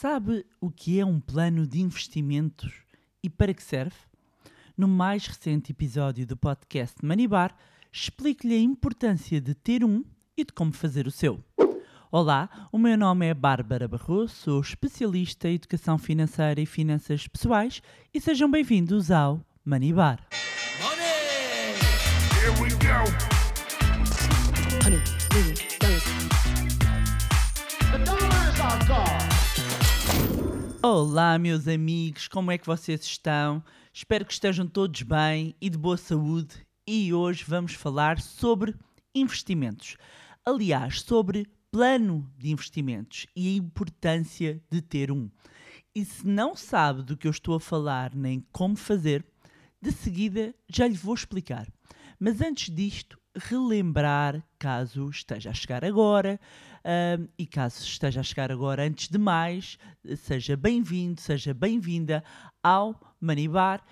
Sabe o que é um plano de investimentos e para que serve? No mais recente episódio do podcast Manibar, explico-lhe a importância de ter um e de como fazer o seu. Olá, o meu nome é Bárbara Barroso, sou especialista em educação financeira e finanças pessoais e sejam bem-vindos ao Manibar. Olá, meus amigos, como é que vocês estão? Espero que estejam todos bem e de boa saúde. E hoje vamos falar sobre investimentos. Aliás, sobre plano de investimentos e a importância de ter um. E se não sabe do que eu estou a falar nem como fazer, de seguida já lhe vou explicar. Mas antes disto, relembrar, caso esteja a chegar agora, ahm, e caso esteja a chegar agora antes de mais, seja bem-vindo, seja bem-vinda ao Manibar.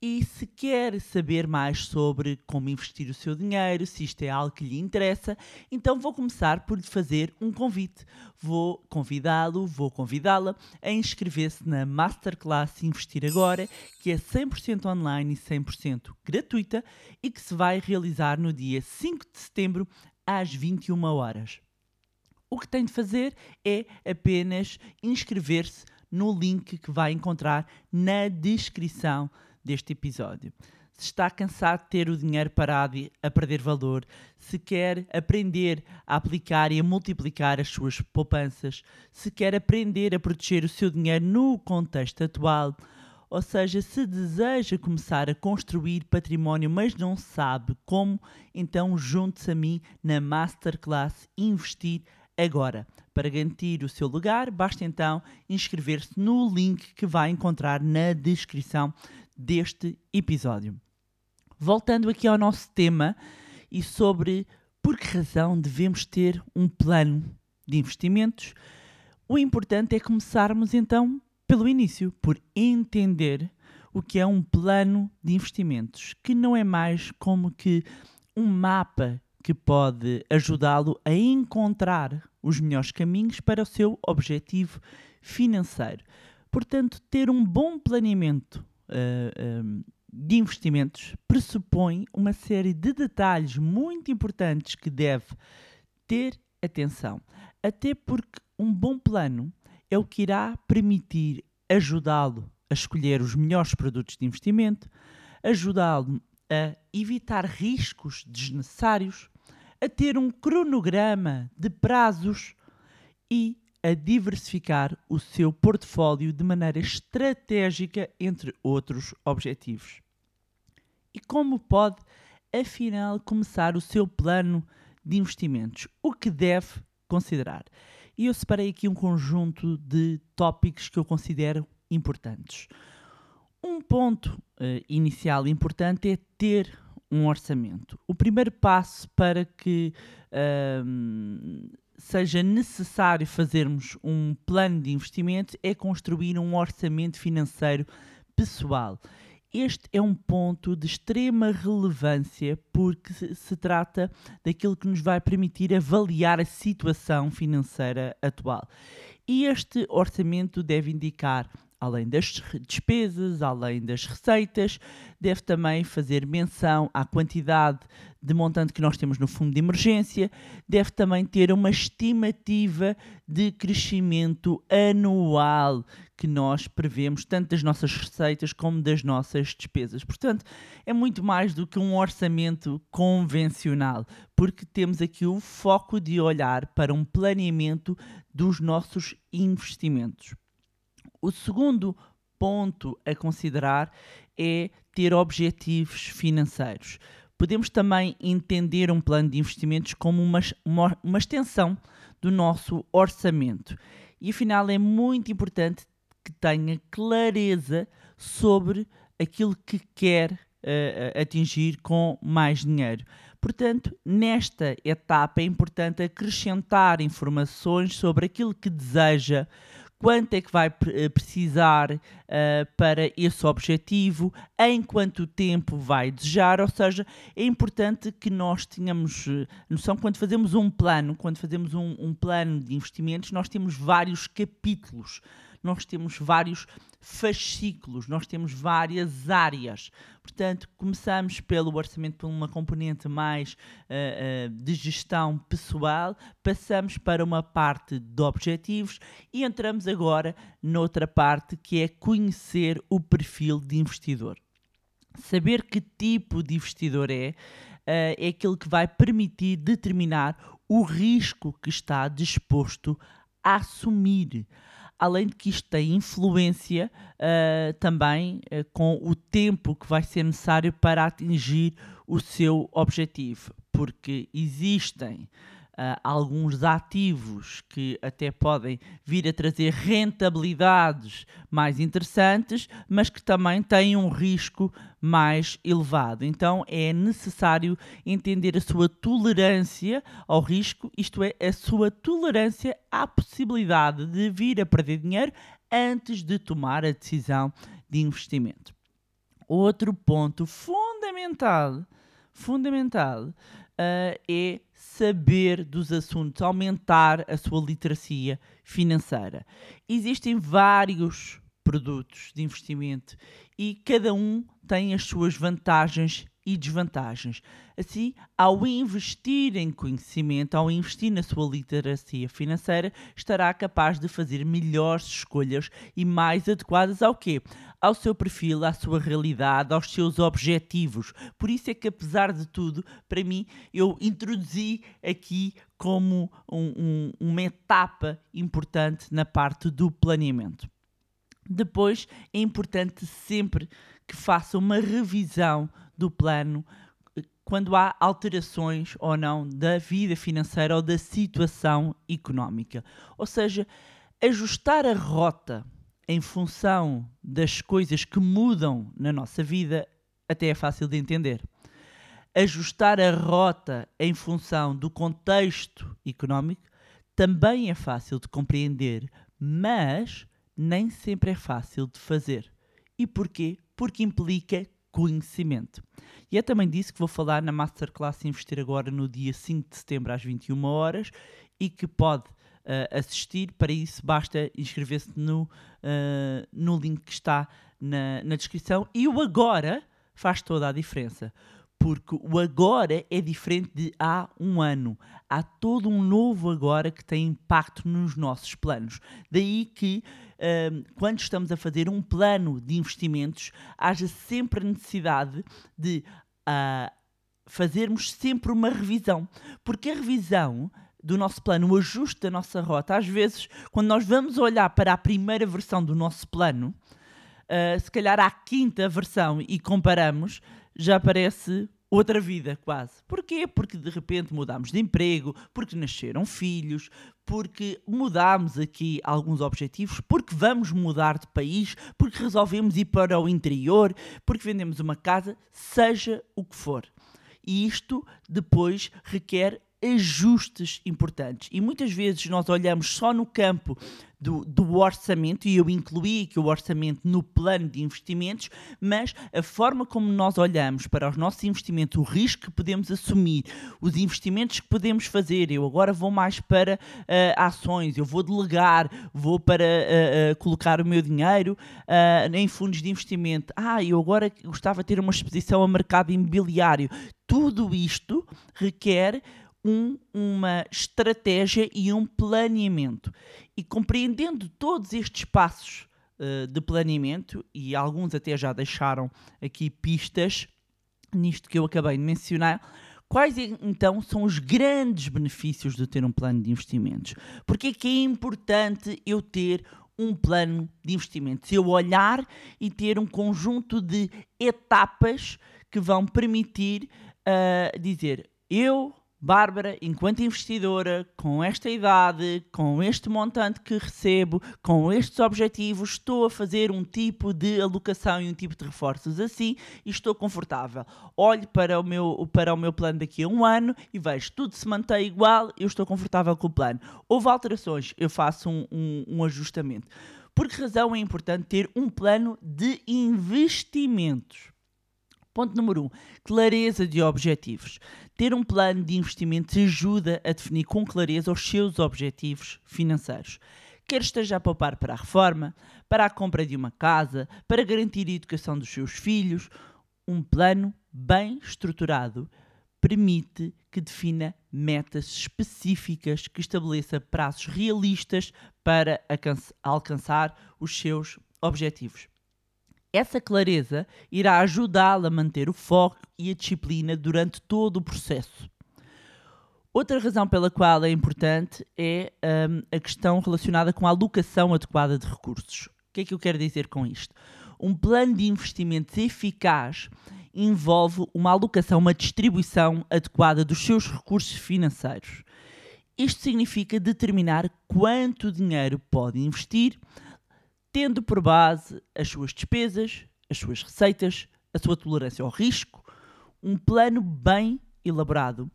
E se quer saber mais sobre como investir o seu dinheiro, se isto é algo que lhe interessa, então vou começar por lhe fazer um convite. Vou convidá-lo, vou convidá-la a inscrever-se na Masterclass Investir Agora, que é 100% online e 100% gratuita e que se vai realizar no dia 5 de setembro às 21 horas. O que tem de fazer é apenas inscrever-se no link que vai encontrar na descrição deste episódio. Se está cansado de ter o dinheiro parado e a perder valor, se quer aprender a aplicar e a multiplicar as suas poupanças, se quer aprender a proteger o seu dinheiro no contexto atual, ou seja, se deseja começar a construir património, mas não sabe como, então junte-se a mim na Masterclass Investir Agora. Para garantir o seu lugar, basta então inscrever-se no link que vai encontrar na descrição deste episódio. Voltando aqui ao nosso tema e sobre por que razão devemos ter um plano de investimentos, o importante é começarmos então pelo início, por entender o que é um plano de investimentos, que não é mais como que um mapa que pode ajudá-lo a encontrar os melhores caminhos para o seu objetivo financeiro. Portanto, ter um bom planeamento ah, ah, de investimentos pressupõe uma série de detalhes muito importantes que deve ter atenção. Até porque um bom plano é o que irá permitir ajudá-lo a escolher os melhores produtos de investimento, ajudá-lo a evitar riscos desnecessários, a ter um cronograma de prazos e a diversificar o seu portfólio de maneira estratégica, entre outros objetivos. E como pode, afinal, começar o seu plano de investimentos? O que deve considerar? E eu separei aqui um conjunto de tópicos que eu considero importantes. Um ponto eh, inicial importante é ter um orçamento. O primeiro passo para que ahm, seja necessário fazermos um plano de investimento é construir um orçamento financeiro pessoal. Este é um ponto de extrema relevância porque se trata daquilo que nos vai permitir avaliar a situação financeira atual. E este orçamento deve indicar além das despesas, além das receitas, deve também fazer menção à quantidade de montante que nós temos no fundo de emergência, deve também ter uma estimativa de crescimento anual que nós prevemos, tanto das nossas receitas como das nossas despesas. Portanto, é muito mais do que um orçamento convencional, porque temos aqui o foco de olhar para um planeamento dos nossos investimentos. O segundo ponto a considerar é ter objetivos financeiros. Podemos também entender um plano de investimentos como uma, uma, uma extensão do nosso orçamento. E afinal é muito importante que tenha clareza sobre aquilo que quer eh, atingir com mais dinheiro. Portanto, nesta etapa é importante acrescentar informações sobre aquilo que deseja, quanto é que vai eh, precisar uh, para esse objetivo, em quanto tempo vai desejar, ou seja, é importante que nós tenhamos uh, noção quando fazemos um plano, quando fazemos um, um plano de investimentos, nós temos vários capítulos nós temos vários fascículos, nós temos várias áreas. Portanto, começamos pelo orçamento por uma componente mais uh, uh, de gestão pessoal, passamos para uma parte de objetivos e entramos agora noutra parte que é conhecer o perfil de investidor. Saber que tipo de investidor é, uh, é aquilo que vai permitir determinar o risco que está disposto a assumir além de que isto tem influência uh, também uh, com o tempo que vai ser necessário para atingir o seu objetivo, porque existem uh, alguns ativos que até podem vir a trazer rentabilidades mais interessantes, mas que também têm um risco mais elevado. Então é necessário entender a sua tolerância ao risco, isto é, a sua tolerância à possibilidade de vir a perder dinheiro antes de tomar a decisão de investimento. Outro ponto fundamental, fundamental uh, é saber dos assuntos, aumentar a sua literacia financeira. Existem vários produtos de investimento e cada um tem as suas vantagens e desvantagens. Assim, ao investir em conhecimento, ao investir na sua literacia financeira, estará capaz de fazer melhores escolhas e mais adequadas ao quê? Ao seu perfil, à sua realidade, aos seus objetivos. Por isso é que, apesar de tudo, para mim, eu introduzi aqui como um, um, uma etapa importante na parte do planeamento. Depois, é importante sempre que faça uma revisão do plano quando há alterações ou não da vida financeira ou da situação económica. Ou seja, ajustar a rota em função das coisas que mudam na nossa vida até é fácil de entender. Ajustar a rota em função do contexto económico também é fácil de compreender, mas nem sempre é fácil de fazer. E porquê? Porque implica conhecimento. E é também disso que vou falar na Masterclass Investir Agora no dia 5 de setembro às 21 horas e que pode uh, assistir. Para isso, basta inscrever-se no, uh, no link que está na, na descrição. E o agora faz toda a diferença porque o agora é diferente de há um ano. Há todo um novo agora que tem impacto nos nossos planos. Daí que, um, quando estamos a fazer um plano de investimentos, haja sempre a necessidade de uh, fazermos sempre uma revisão. Porque a revisão do nosso plano, o ajuste da nossa rota, às vezes, quando nós vamos olhar para a primeira versão do nosso plano, uh, se calhar à quinta versão e comparamos, já parece outra vida, quase. Porquê? Porque de repente mudámos de emprego, porque nasceram filhos, porque mudámos aqui alguns objetivos, porque vamos mudar de país, porque resolvemos ir para o interior, porque vendemos uma casa, seja o que for. E isto depois requer ajustes importantes. E muitas vezes nós olhamos só no campo do, do, orçamento, e eu incluí aqui o orçamento no plano de investimentos, mas a forma como nós olhamos para os nossos investimentos, o risco que podemos assumir, os investimentos que podemos fazer, eu agora vou mais para uh, ações, eu vou delegar, vou para uh, uh, colocar o meu dinheiro em fundos de investimento, ah, eu agora gostava de ter uma exposição ao mercado imobiliário. Tudo isto requer um, uma estratégia e um planeamento. E compreendendo todos estes passos uh, de planeamento, e alguns até já deixaram aqui pistas nisto que eu acabei de mencionar, quais então são os grandes benefícios de ter um plano de investimentos? Porque é que é importante eu ter um plano de investimentos? Eu olhar e ter um conjunto de etapas que vão permitir uh, dizer eu Bárbara, enquanto investidora, com esta idade, com este montante que recebo, com estes objetivos, estou a fazer um tipo de alocação e um tipo de reforços assim e estou confortável. Olho para o meu, para o meu plano daqui a um ano e vejo tudo se mantém igual, eu estou confortável com o plano. Houve alterações, eu faço um, um, um ajustamento. Por que razão é importante ter um plano de investimentos? Ponto número 1. Um, clareza de objetivos. Ter um plano de investimentos ajuda a definir com clareza os seus objetivos financeiros. Quer esteja a poupar para a reforma, para a compra de uma casa, para garantir a educação dos seus filhos, um plano bem estruturado permite que defina metas específicas, que estabeleça prazos realistas para alcançar os seus objetivos. Essa clareza irá ajudá-lo a manter o foco e a disciplina durante todo o processo. Outra razão pela qual é importante é um, a questão relacionada com a alocação adequada de recursos. O que é que eu quero dizer com isto? Um plano de investimentos eficaz envolve uma alocação, uma distribuição adequada dos seus recursos financeiros. Isto significa determinar quanto dinheiro pode investir tendo por base as suas despesas, as suas receitas, a sua tolerância ao risco, um plano bem elaborado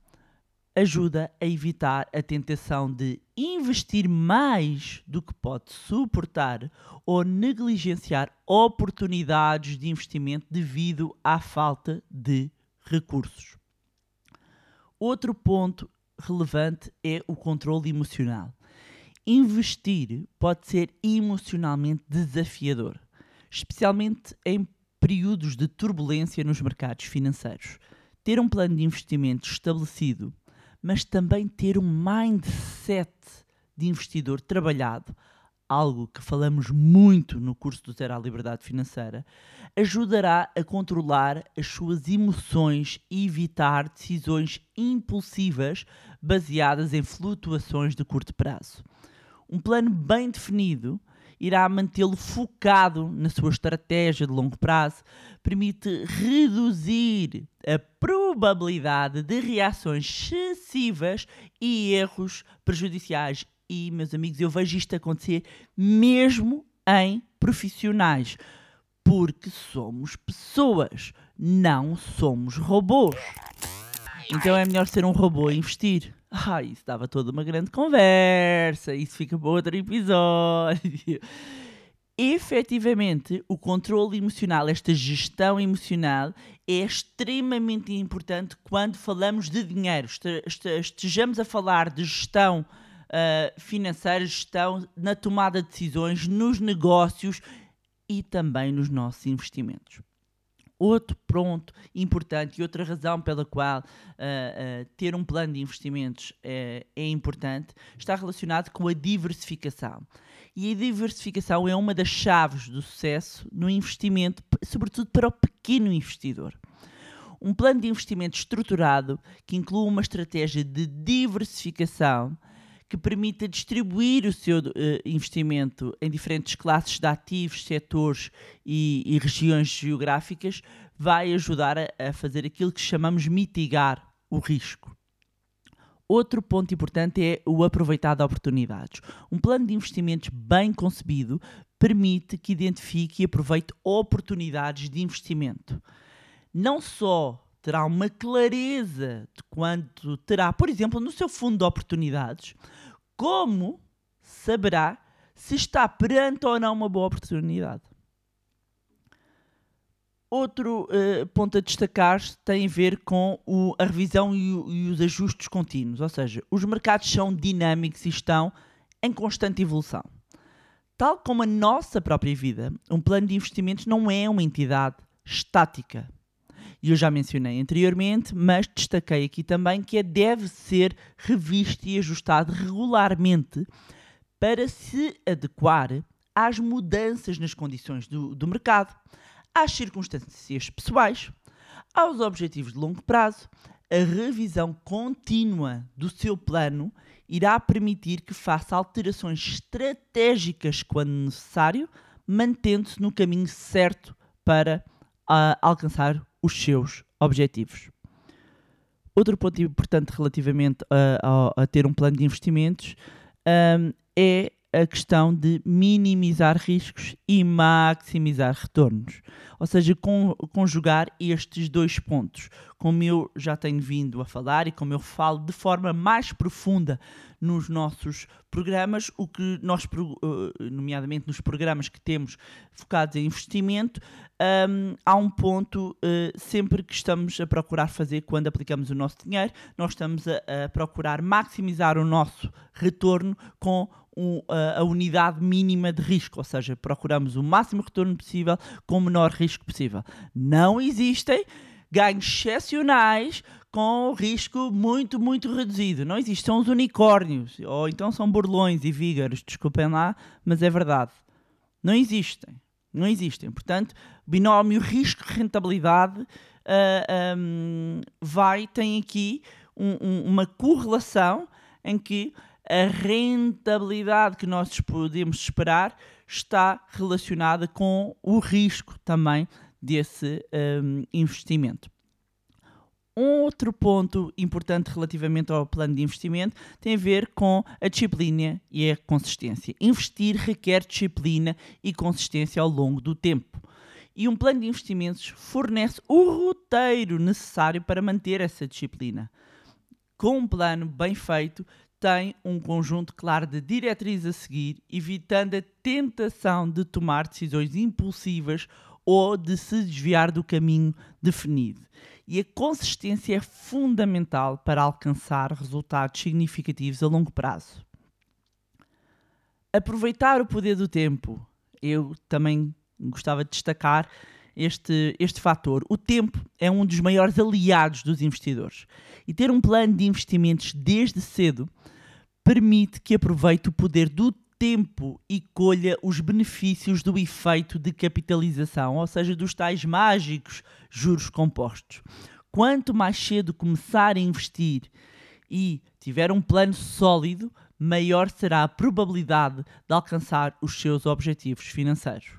ajuda a evitar a tentação de investir mais do que pode suportar ou negligenciar oportunidades de investimento devido à falta de recursos. Outro ponto relevante é o controle emocional. Investir pode ser emocionalmente desafiador, especialmente em períodos de turbulência nos mercados financeiros. Ter um plano de investimento estabelecido, mas também ter um mindset de investidor trabalhado, algo que falamos muito no curso do à Liberdade Financeira, ajudará a controlar as suas emoções e evitar decisões impulsivas baseadas em flutuações de curto prazo. Um plano bem definido irá mantê-lo focado na sua estratégia de longo prazo, permite reduzir a probabilidade de reações excessivas e erros prejudiciais. E, meus amigos, eu vejo isto acontecer mesmo em profissionais, porque somos pessoas, não somos robôs. Então é melhor ser um robô e investir. Ah, isso dava toda uma grande conversa, isso fica para outro episódio. Efetivamente, o controle emocional, esta gestão emocional, é extremamente importante quando falamos de dinheiro. Estejamos a falar de gestão uh, financeira, gestão na tomada de decisões, nos negócios e também nos nossos investimentos. Outro ponto importante e outra razão pela qual uh, uh, ter um plano de investimentos é, é importante está relacionado com a diversificação. E a diversificação é uma das chaves do sucesso no investimento, sobretudo para o pequeno investidor. Um plano de investimento estruturado que inclui uma estratégia de diversificação que permita distribuir o seu uh, investimento em diferentes classes de ativos, setores e, e regiões geográficas, vai ajudar a, a fazer aquilo que chamamos mitigar o risco. Outro ponto importante é o aproveitar de oportunidades. Um plano de investimentos bem concebido permite que identifique e aproveite oportunidades de investimento. Não só terá uma clareza de quanto terá, por exemplo, no seu fundo de oportunidades, como saberá se está perante ou não uma boa oportunidade. Outro uh, ponto a destacar tem a ver com o, a revisão e, o, e, os ajustes contínuos, ou seja, os mercados são dinâmicos e estão em constante evolução. Tal como a nossa própria vida, um plano de investimentos não é uma entidade estática. E eu já mencionei anteriormente, mas destaquei aqui também que é, deve ser revisto e ajustado regularmente para se adequar às mudanças nas condições do, do mercado, às circunstâncias pessoais, aos objetivos de longo prazo. A revisão contínua do seu plano irá permitir que faça alterações estratégicas quando necessário, mantendo-se no caminho certo para uh, alcançar os seus objetivos. Outro ponto importante relativamente a, a- a ter um plano de investimentos hum, é a questão de minimizar riscos e maximizar retornos. Ou seja, con- conjugar estes dois pontos. Como eu já tenho vindo a falar e como eu falo de forma mais profunda nos nossos programas, o que nós, eh, nomeadamente nos programas que temos focados em investimento, hum, há um ponto eh, sempre que estamos a procurar fazer quando aplicamos o nosso dinheiro, nós estamos a, a procurar maximizar o nosso retorno com um, a, a unidade mínima de risco, ou seja, procuramos o máximo retorno possível com o menor risco possível. Não existem ganhos excepcionais com risco muito, muito reduzido. Não existe, são os unicórnios, ou então são burlões e vígaros, desculpem lá, mas é verdade. Não existem. Não existem. Portanto, binómio risco-rentabilidade ah, hum, vai, tem aqui um- um- uma correlação em que a rentabilidade que nós podemos esperar está relacionada com o risco também desse hum, investimento. Um outro ponto importante relativamente ao plano de investimento tem a ver com a disciplina e a consistência. Investir requer disciplina e consistência ao longo do tempo. E um plano de investimentos fornece o roteiro necessário para manter essa disciplina. Com um plano bem feito, tem um conjunto claro de diretrizes a seguir, evitando a tentação de tomar decisões impulsivas ou de se desviar do caminho definido. E a consistência é fundamental para alcançar resultados significativos a longo prazo. Aproveitar o poder do tempo. Eu também gostava de destacar este, este fator. O tempo é um dos maiores aliados dos investidores. E ter um plano de investimentos desde cedo permite que aproveite o poder do tempo e colha os benefícios do efeito de capitalização, ou seja, dos tais mágicos juros compostos. Quanto mais cedo começar a investir e tiver um plano sólido, maior será a probabilidade de alcançar os seus objetivos financeiros.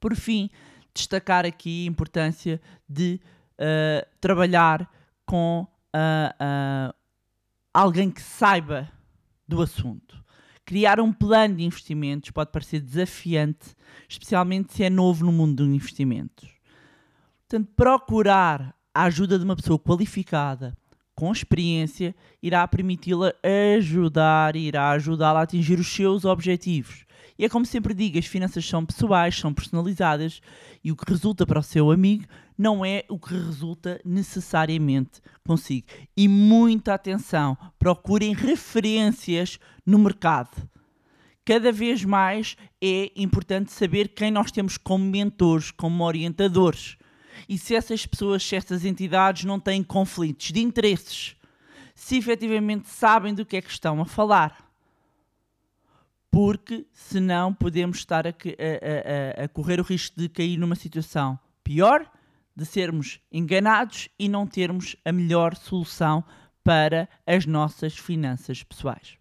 Por fim, destacar aqui a importância de uh, trabalhar com uh, uh, alguém que saiba do assunto. Criar um plano de investimentos pode parecer desafiante, especialmente se é novo no mundo dos investimentos. Portanto, procurar a ajuda de uma pessoa qualificada, com experiência, irá permiti-la ajudar, irá ajudá-la a atingir os seus objetivos. E é como sempre digo, as finanças são pessoais, são personalizadas e o que resulta para o seu amigo não é o que resulta necessariamente consigo. E muita atenção, procurem referências no mercado. Cada vez mais é importante saber quem nós temos como mentores, como orientadores. E se essas pessoas, se essas entidades não têm conflitos de interesses, se efetivamente sabem do que é que estão a falar porque senão podemos estar a, a, a, a, correr o risco de cair numa situação pior, de sermos enganados e não termos a melhor solução para as nossas finanças pessoais.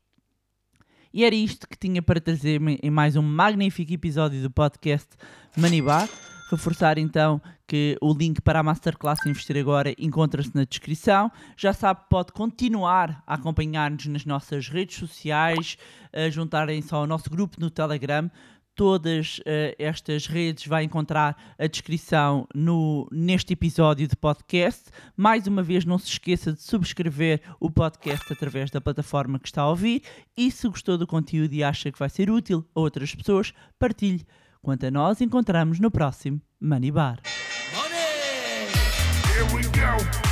E era isto que tinha para trazer em mais um magnífico episódio do podcast Manibar. Reforçar então que o link para a Masterclass Investir Agora encontra-se na descrição. Já sabe, pode continuar a acompanhar-nos nas nossas redes sociais, a juntarem-se ao nosso grupo no Telegram. Todas uh, estas redes vai encontrar a descrição no, neste episódio de podcast. Mais uma vez, não se esqueça de subscrever o podcast através da plataforma que está a ouvir. E se gostou do conteúdo e acha que vai ser útil a outras pessoas, partilhe. Quanto a nós, encontramos no próximo Money Bar. Here